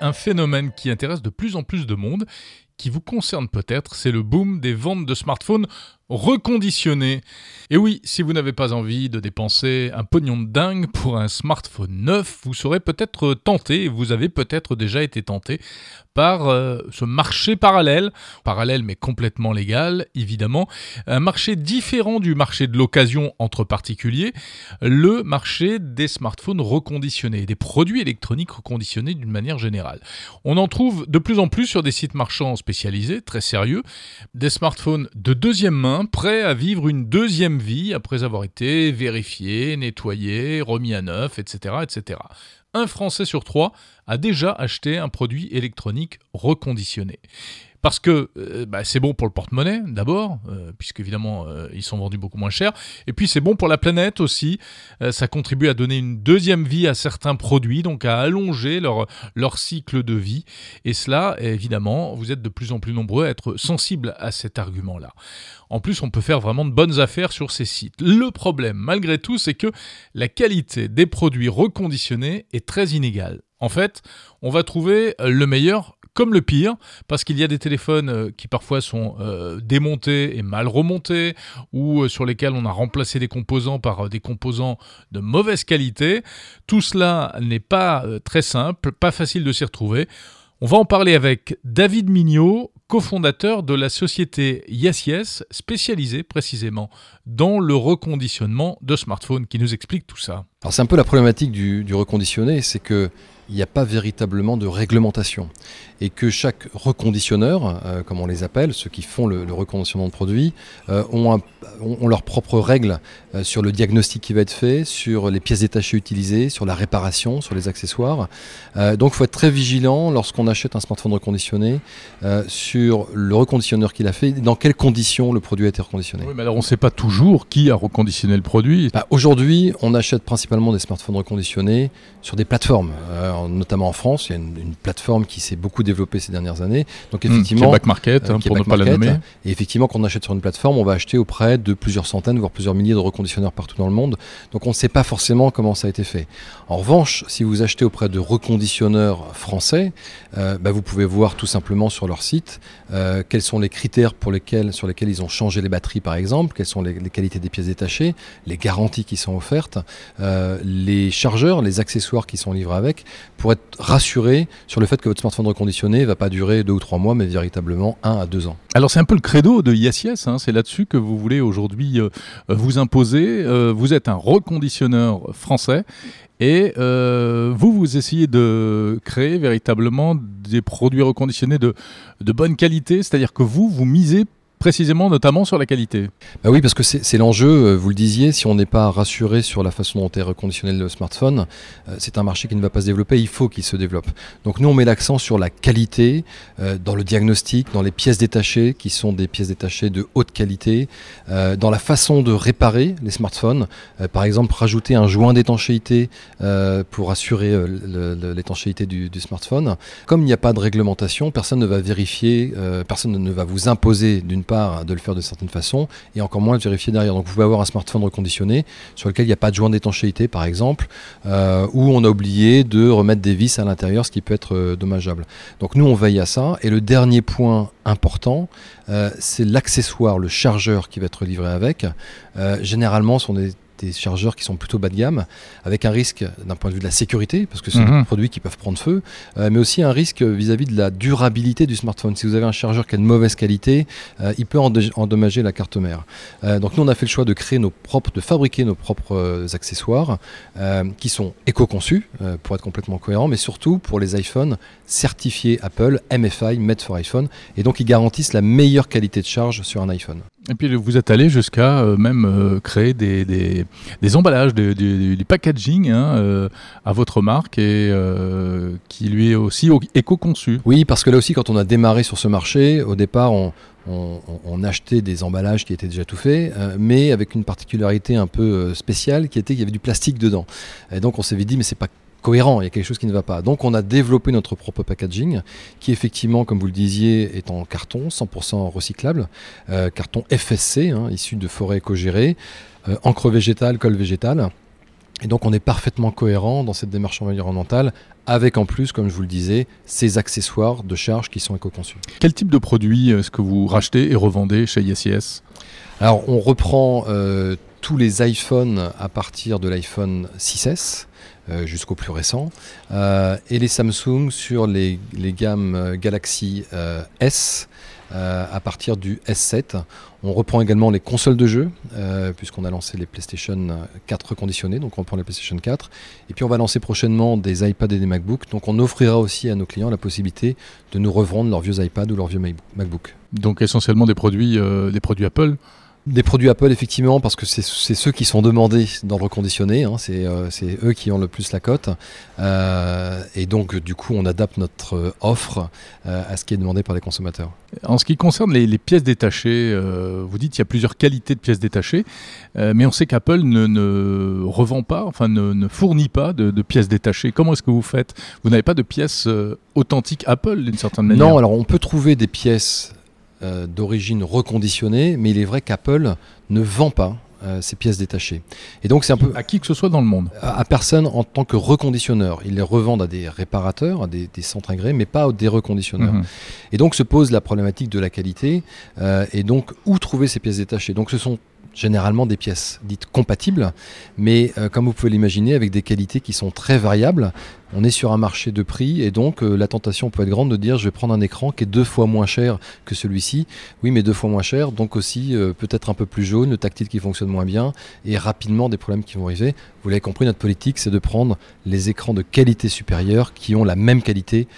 Un phénomène qui intéresse de plus en plus de monde, qui vous concerne peut-être, c'est le boom des ventes de smartphones reconditionné. Et oui, si vous n'avez pas envie de dépenser un pognon de dingue pour un smartphone neuf, vous serez peut-être tenté, vous avez peut-être déjà été tenté par euh, ce marché parallèle, parallèle mais complètement légal évidemment, un marché différent du marché de l'occasion entre particuliers, le marché des smartphones reconditionnés, des produits électroniques reconditionnés d'une manière générale. On en trouve de plus en plus sur des sites marchands très sérieux, des smartphones de deuxième main prêt à vivre une deuxième vie après avoir été vérifié, nettoyé, remis à neuf, etc., etc. Un Français sur trois a déjà acheté un produit électronique reconditionné. Parce que euh, bah, c'est bon pour le porte-monnaie d'abord, euh, puisqu'évidemment euh, ils sont vendus beaucoup moins cher. Et puis c'est bon pour la planète aussi. ça contribue à donner une deuxième vie à certains produits, donc à allonger leur, leur cycle de vie. Et cela, évidemment, vous êtes de plus en plus nombreux à être sensibles à cet argument-là. En plus, on peut faire vraiment de bonnes affaires sur ces sites. Le problème, malgré tout, c'est que la qualité des produits reconditionnés est très inégale. En fait, on va trouver le meilleur comme le pire, parce qu'il y a des téléphones euh, qui parfois sont euh, démontés et mal remontés, ou euh, sur lesquels on a remplacé des composants par des composants de mauvaise qualité. Tout cela n'est pas très simple, pas facile de s'y retrouver. On va en parler avec David Mignot, cofondateur de la société Yes spécialisée précisément dans le reconditionnement de smartphones, qui nous explique tout ça. Alors c'est un peu la problématique du, du reconditionné, c'est que il n'y a pas véritablement de réglementation. Et que chaque reconditionneur, euh, comme on les appelle, ceux qui font le, reconditionnement de produits, euh, ont, ont, leurs propres règles euh, sur le diagnostic qui va être fait, sur les pièces détachées utilisées, sur la réparation, sur les accessoires. donc il faut être très vigilant lorsqu'on achète un smartphone reconditionné sur le reconditionneur qu'il a fait, dans quelles conditions le produit a été reconditionné. Oui, mais alors on ne sait pas toujours qui a reconditionné le produit. Bah, aujourd'hui, on achète principalement des smartphones reconditionnés sur des plateformes notamment en France. Il y a une, plateforme qui s'est beaucoup développée ces dernières années. Donc effectivement, back market, euh, pour ne pas la nommer. Et effectivement, quand on achète sur une plateforme, on va acheter auprès de plusieurs centaines, voire plusieurs milliers de reconditionneurs partout dans le monde. Donc on ne sait pas forcément comment ça a été fait. En revanche, si vous achetez auprès de reconditionneurs français, euh, bah, vous pouvez voir tout simplement sur leur site euh, quels sont les critères pour lesquels, sur lesquels ils ont changé les batteries, par exemple, quelles sont les, qualités des pièces détachées, les garanties qui sont offertes, les chargeurs, les accessoires qui sont livrés avec pour être rassuré sur le fait que votre smartphone reconditionné ne va pas durer deux ou trois mois, mais véritablement un à deux ans. Alors c'est un peu le credo de ISIS, hein, c'est là-dessus que vous voulez aujourd'hui euh, vous imposer. Euh, vous êtes un reconditionneur français et euh, vous, vous essayez de créer véritablement des produits reconditionnés de, de bonne qualité, c'est-à-dire que vous, vous misez précisément, notamment sur la qualité. Bah oui, parce que c'est l'enjeu, euh, vous le disiez, si on n'est pas rassuré sur la façon dont est reconditionné le smartphone, euh, c'est un marché qui ne va pas se développer, il faut qu'il se développe. Donc nous, on met l'accent sur la qualité, euh, dans le diagnostic, dans les pièces détachées, qui sont des pièces détachées de haute qualité, dans la façon de réparer les smartphones, par exemple rajouter un joint d'étanchéité pour assurer l'étanchéité du, du, smartphone. Comme il n'y a pas de réglementation, personne ne va vérifier, personne ne va vous imposer d'une de le faire de certaine façon et encore moins de vérifier derrière. Donc vous pouvez avoir un smartphone reconditionné sur lequel il n'y a pas de joint d'étanchéité par exemple, euh, ou on a oublié de remettre des vis à l'intérieur, ce qui peut être euh, dommageable. Donc nous on veille à ça. Et le dernier point important, euh, c'est l'accessoire, le chargeur qui va être livré avec. généralement, ce sont des des chargeurs qui sont plutôt bas de gamme, avec un risque d'un point de vue de la sécurité, parce que c'est des mhm. produits qui peuvent prendre feu, euh, mais aussi un risque vis-à-vis de la durabilité du smartphone. Si vous avez un chargeur qui a de mauvaise qualité, euh, il peut endommager la carte mère. Euh, donc nous, on a fait le choix de créer nos propres, de fabriquer nos propres accessoires qui sont éco-conçus, pour être complètement cohérents, mais surtout pour les iPhones certifiés Apple, MFI, Made for iPhone, et donc ils garantissent la meilleure qualité de charge sur un iPhone. Et puis vous êtes allé jusqu'à euh, même euh, créer des, des, emballages, des, du packaging hein, euh, à votre marque et qui lui est aussi éco-conçu. Oui, parce que là aussi, quand on a démarré sur ce marché, au départ, on, achetait des emballages qui étaient déjà tout faits, mais avec une particularité un peu spéciale qui était qu'il y avait du plastique dedans. Et donc on s'est dit, mais c'est pas cohérent, il y a quelque chose qui ne va pas. Donc on a développé notre propre packaging qui effectivement, comme vous le disiez, est en carton 100% recyclable, euh, carton FSC, hein, issu de forêts éco-gérées. encre végétale, colle végétale. Et donc on est parfaitement cohérent dans cette démarche environnementale, avec en plus, comme je vous le disais, ces accessoires de charge qui sont éco-conçus. Quel type de produit est-ce que vous rachetez et revendez chez ISIS Alors on reprend euh, tous les iPhones à partir de l'iPhone 6S. Euh, jusqu'au plus récent, euh, et les Samsung sur les, gammes Galaxy S à partir du S7. On reprend également les consoles de jeux, euh, puisqu'on a lancé les PlayStation 4 reconditionnés, donc on reprend les PlayStation 4. Et puis on va lancer prochainement des iPads et des MacBooks, donc on offrira aussi à nos clients la possibilité de nous revendre leurs vieux iPads ou leurs vieux MacBooks. Donc essentiellement des produits, euh, des produits Apple des produits Apple, effectivement, parce que c'est ceux qui sont demandés dans le reconditionné. Hein, euh, c'est eux qui ont le plus la cote. Euh, et donc, du coup, on adapte notre euh, offre à ce qui est demandé par les consommateurs. En ce qui concerne les, pièces détachées, vous dites qu'il y a plusieurs qualités de pièces détachées, mais on sait qu'Apple ne, revend pas, enfin ne, fournit pas de, de, pièces détachées. Comment est-ce que vous faites? Vous n'avez pas de pièces authentiques Apple d'une certaine manière? Non, alors on peut trouver des pièces euh, d'origine reconditionnée, mais il est vrai qu'Apple ne vend pas euh, ces pièces détachées. Et donc c'est un peu à qui que ce soit dans le monde. À, personne en tant que reconditionneur. Ils les revendent à des réparateurs, à des, centres agréés, mais pas à des reconditionneurs. Mhm. Et donc se pose la problématique de la qualité. Euh, et donc où trouver ces pièces détachées? Donc ce sont généralement des pièces dites compatibles, mais euh, comme vous pouvez l'imaginer, avec des qualités qui sont très variables. On est sur un marché de prix et donc euh, la tentation peut être grande de dire je vais prendre un écran qui est deux fois moins cher que celui-ci. Oui, mais deux fois moins cher, donc aussi euh, peut-être un peu plus jaune, le tactile qui fonctionne moins bien et rapidement des problèmes qui vont arriver. Vous l'avez compris, notre politique c'est de prendre les écrans de qualité supérieure qui ont la même qualité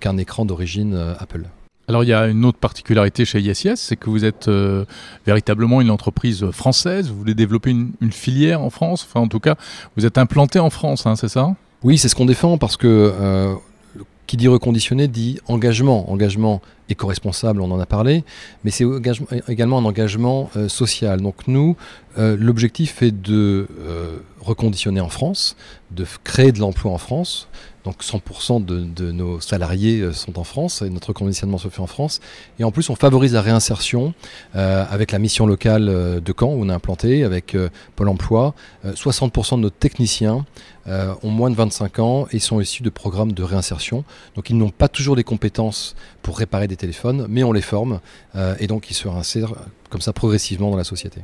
qu'un écran d'origine Apple. Alors il y a une autre particularité chez ISIS, c'est que vous êtes euh, véritablement une entreprise française, vous voulez développer une, filière en France, enfin en tout cas vous êtes implanté en France, hein, c'est ça? Oui, c'est ce qu'on défend parce que euh, qui dit reconditionné dit engagement, engagement éco-responsable, on en a parlé, mais c'est également un engagement euh, social. Donc nous, l'objectif est de reconditionner en France, de créer de l'emploi en France, donc 100% de, nos salariés euh, sont en France et notre conditionnement se fait en France. Et en plus, on favorise la réinsertion euh, avec la mission locale euh, de Caen où on est implanté, avec Pôle Emploi. 60% de nos techniciens ont moins de 25 ans et sont issus de programmes de réinsertion. Donc ils n'ont pas toujours les compétences pour réparer des téléphones, mais on les forme et donc ils se réinsèrent comme ça progressivement dans la société.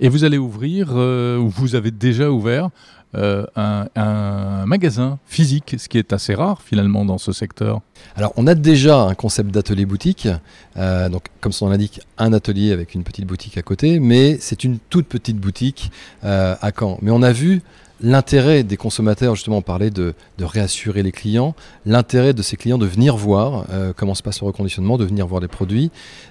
Et vous allez ouvrir, ou vous avez déjà ouvert, euh, un, magasin physique, ce qui est assez rare finalement dans ce secteur. Alors on a déjà un concept d'atelier boutique, euh, donc comme son l'indique, un atelier avec une petite boutique à côté, mais c'est une toute petite boutique euh, à Caen. Mais on a vu l'intérêt des consommateurs, justement, on parlait de, réassurer les clients, l'intérêt de ces clients de venir voir euh, comment se passe le reconditionnement, de venir voir les produits.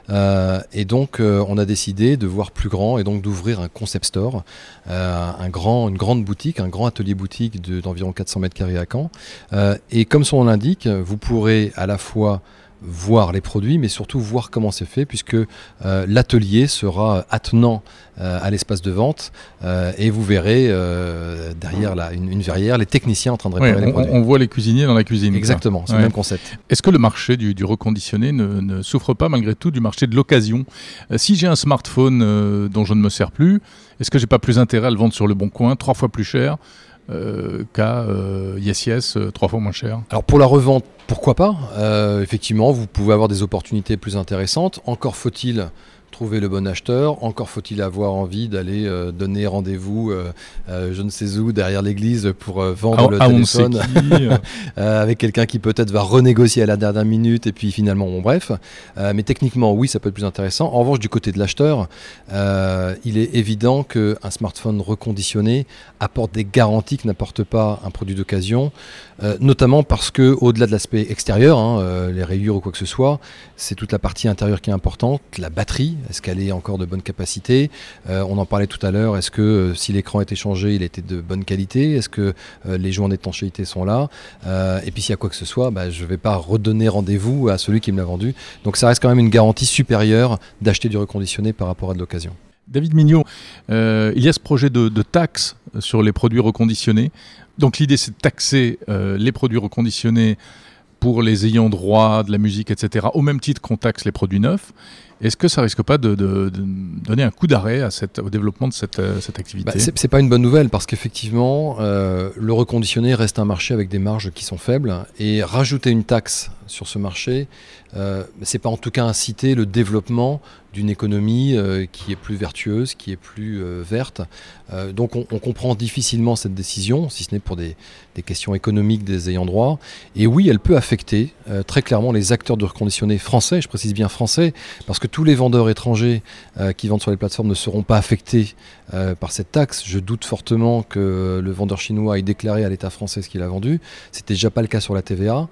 Euh, et donc, euh, on a décidé de voir plus grand et donc d'ouvrir un concept store, une grande boutique, un grand atelier boutique d'environ 400 mètres carrés à Caen. et comme son nom l'indique, vous pourrez à la fois voir les produits, mais surtout voir comment c'est fait, puisque euh, l'atelier sera attenant euh, à l'espace de vente, euh, et vous verrez derrière la, une, verrière les techniciens en train de réparer les on, produits. On voit les cuisiniers dans la cuisine. Exactement, c'est le même concept. Est-ce que le marché du, reconditionné ne, souffre pas malgré tout du marché de l'occasion? Si j'ai un smartphone dont je ne me sers plus, est-ce que j'ai pas plus intérêt à le vendre sur le bon coin, trois fois plus cher? Euh, qu'à euh, Yes Yes, euh, trois fois moins cher. Alors pour la revente, pourquoi pas? Effectivement, vous pouvez avoir des opportunités plus intéressantes. Encore faut-il trouver le bon acheteur. Encore faut-il avoir envie d'aller euh, donner rendez-vous, euh, euh, je ne sais où, derrière l'église pour vendre le téléphone avec quelqu'un qui peut-être va renégocier à la dernière minute et puis finalement, bon bref. mais techniquement, oui, ça peut être plus intéressant. En revanche, du côté de l'acheteur, il est évident qu'un smartphone reconditionné apporte des garanties que n'apporte pas un produit d'occasion, notamment parce que au-delà de l'aspect extérieur, hein, les rayures ou quoi que ce soit, c'est toute la partie intérieure qui est importante, la batterie, est-ce qu'elle est encore de bonne capacité? Euh, On en parlait tout à l'heure. Est-ce que euh, si l'écran était changé, il était de bonne qualité? Est-ce que euh, les joints d'étanchéité sont là? Et puis s'il y a quoi que ce soit, bah, je ne vais pas redonner rendez-vous à celui qui me l'a vendu. Donc ça reste quand même une garantie supérieure d'acheter du reconditionné par rapport à de l'occasion. David Mignot, il y a ce projet de, de taxe sur les produits reconditionnés. Donc l'idée c'est de taxer les produits reconditionnés pour les ayants droit de la musique, etc., au même titre qu'on taxe les produits neufs. Est-ce que ça risque pas de, donner un coup d'arrêt au développement de cette, activité? Bah, Ce n'est pas une bonne nouvelle parce qu'effectivement, le reconditionné reste un marché avec des marges qui sont faibles et rajouter une taxe sur ce marché, euh, c'est pas en tout cas inciter le développement d'une économie euh, qui est plus vertueuse, qui est plus euh, verte. Euh, donc on, comprend difficilement cette décision, si ce n'est pour des, questions économiques des ayants droit. Et oui, elle peut affecter très clairement les acteurs de reconditionné français, je précise bien français, parce que tous les vendeurs étrangers qui vendent sur les plateformes ne seront pas affectés par cette taxe. Je doute fortement que le vendeur chinois ait déclaré à l'État français ce qu'il a vendu. C'était déjà pas le cas sur la TVA.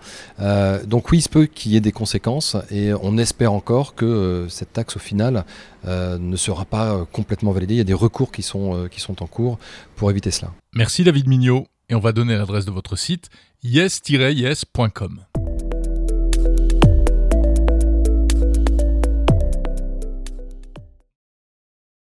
donc oui, il se peut qu'il y ait des conséquences et on espère encore que cette taxe au final euh, ne sera pas euh, complètement validé. Il y a des recours qui sont, euh, qui sont en cours pour éviter cela. Merci David Mignot et on va donner l'adresse de votre site yes-yes.com.